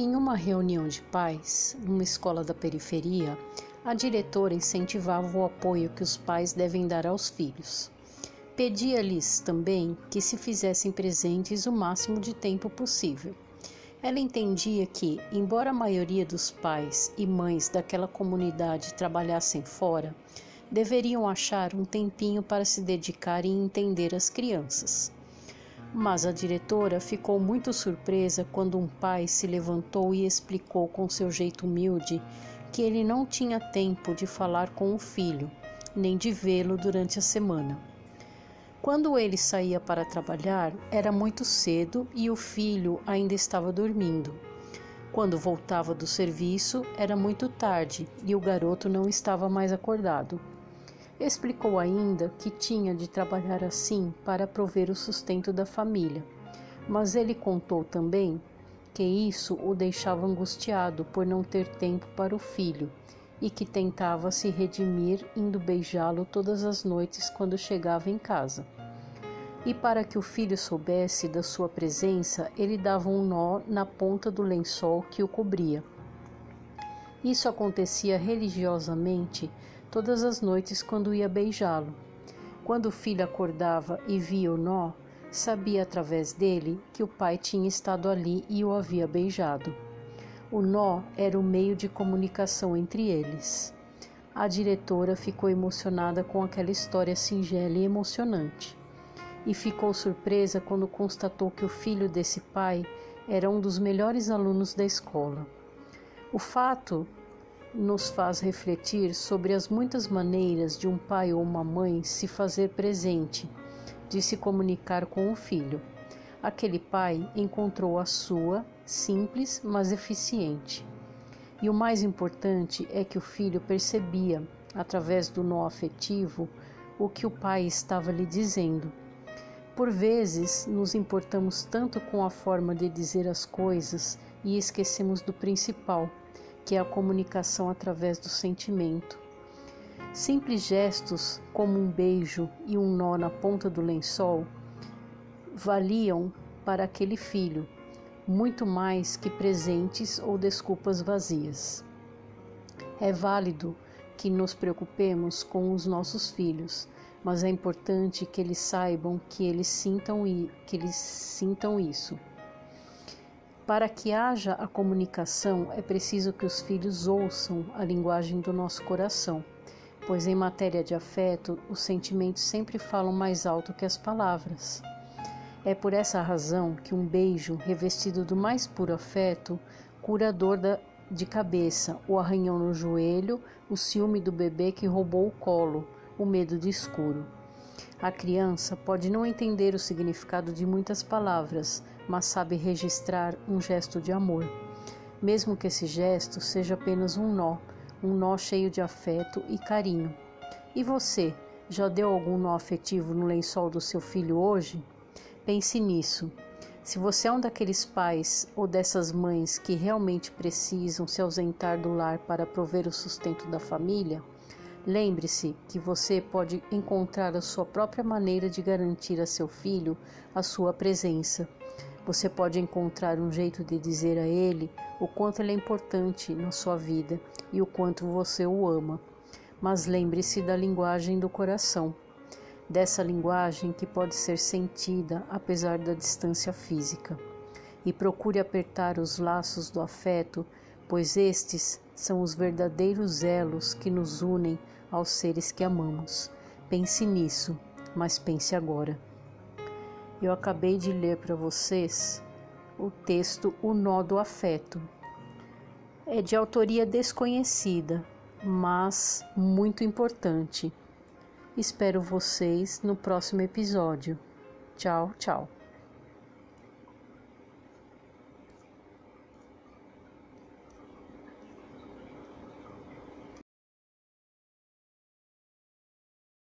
Em uma reunião de pais, numa escola da periferia, a diretora incentivava o apoio que os pais devem dar aos filhos. Pedia-lhes também que se fizessem presentes o máximo de tempo possível. Ela entendia que, embora a maioria dos pais e mães daquela comunidade trabalhassem fora, deveriam achar um tempinho para se dedicar e entender as crianças. Mas a diretora ficou muito surpresa quando um pai se levantou e explicou com seu jeito humilde que ele não tinha tempo de falar com o filho, nem de vê-lo durante a semana. Quando ele saía para trabalhar, era muito cedo e o filho ainda estava dormindo. Quando voltava do serviço, era muito tarde e o garoto não estava mais acordado. Explicou ainda que tinha de trabalhar assim para prover o sustento da família, mas ele contou também que isso o deixava angustiado por não ter tempo para o filho e que tentava se redimir indo beijá-lo todas as noites quando chegava em casa. E para que o filho soubesse da sua presença, ele dava um nó na ponta do lençol que o cobria. Isso acontecia religiosamente todas as noites quando ia beijá-lo. Quando o filho acordava e via o nó, sabia através dele que o pai tinha estado ali e o havia beijado. O nó era o meio de comunicação entre eles. A diretora ficou emocionada com aquela história singela e emocionante. E ficou surpresa quando constatou que o filho desse pai era um dos melhores alunos da escola. O fato nos faz refletir sobre as muitas maneiras de um pai ou uma mãe se fazer presente, de se comunicar com o filho. Aquele pai encontrou a sua, simples, mas eficiente. E o mais importante é que o filho percebia, através do nó afetivo, o que o pai estava lhe dizendo. Por vezes, nos importamos tanto com a forma de dizer as coisas e esquecemos do principal que é a comunicação através do sentimento. Simples gestos como um beijo e um nó na ponta do lençol valiam para aquele filho muito mais que presentes ou desculpas vazias. É válido que nos preocupemos com os nossos filhos, mas é importante que eles saibam que eles sintam e que eles sintam isso. Para que haja a comunicação, é preciso que os filhos ouçam a linguagem do nosso coração, pois em matéria de afeto, os sentimentos sempre falam mais alto que as palavras. É por essa razão que um beijo revestido do mais puro afeto cura a dor de cabeça, o arranhão no joelho, o ciúme do bebê que roubou o colo, o medo de escuro. A criança pode não entender o significado de muitas palavras, mas sabe registrar um gesto de amor, mesmo que esse gesto seja apenas um nó, um nó cheio de afeto e carinho. E você, já deu algum nó afetivo no lençol do seu filho hoje? Pense nisso. Se você é um daqueles pais ou dessas mães que realmente precisam se ausentar do lar para prover o sustento da família, Lembre-se que você pode encontrar a sua própria maneira de garantir a seu filho a sua presença. Você pode encontrar um jeito de dizer a ele o quanto ele é importante na sua vida e o quanto você o ama. Mas lembre-se da linguagem do coração, dessa linguagem que pode ser sentida apesar da distância física. E procure apertar os laços do afeto, pois estes são os verdadeiros elos que nos unem aos seres que amamos. Pense nisso, mas pense agora. Eu acabei de ler para vocês o texto O Nó do Afeto. É de autoria desconhecida, mas muito importante. Espero vocês no próximo episódio. Tchau, tchau.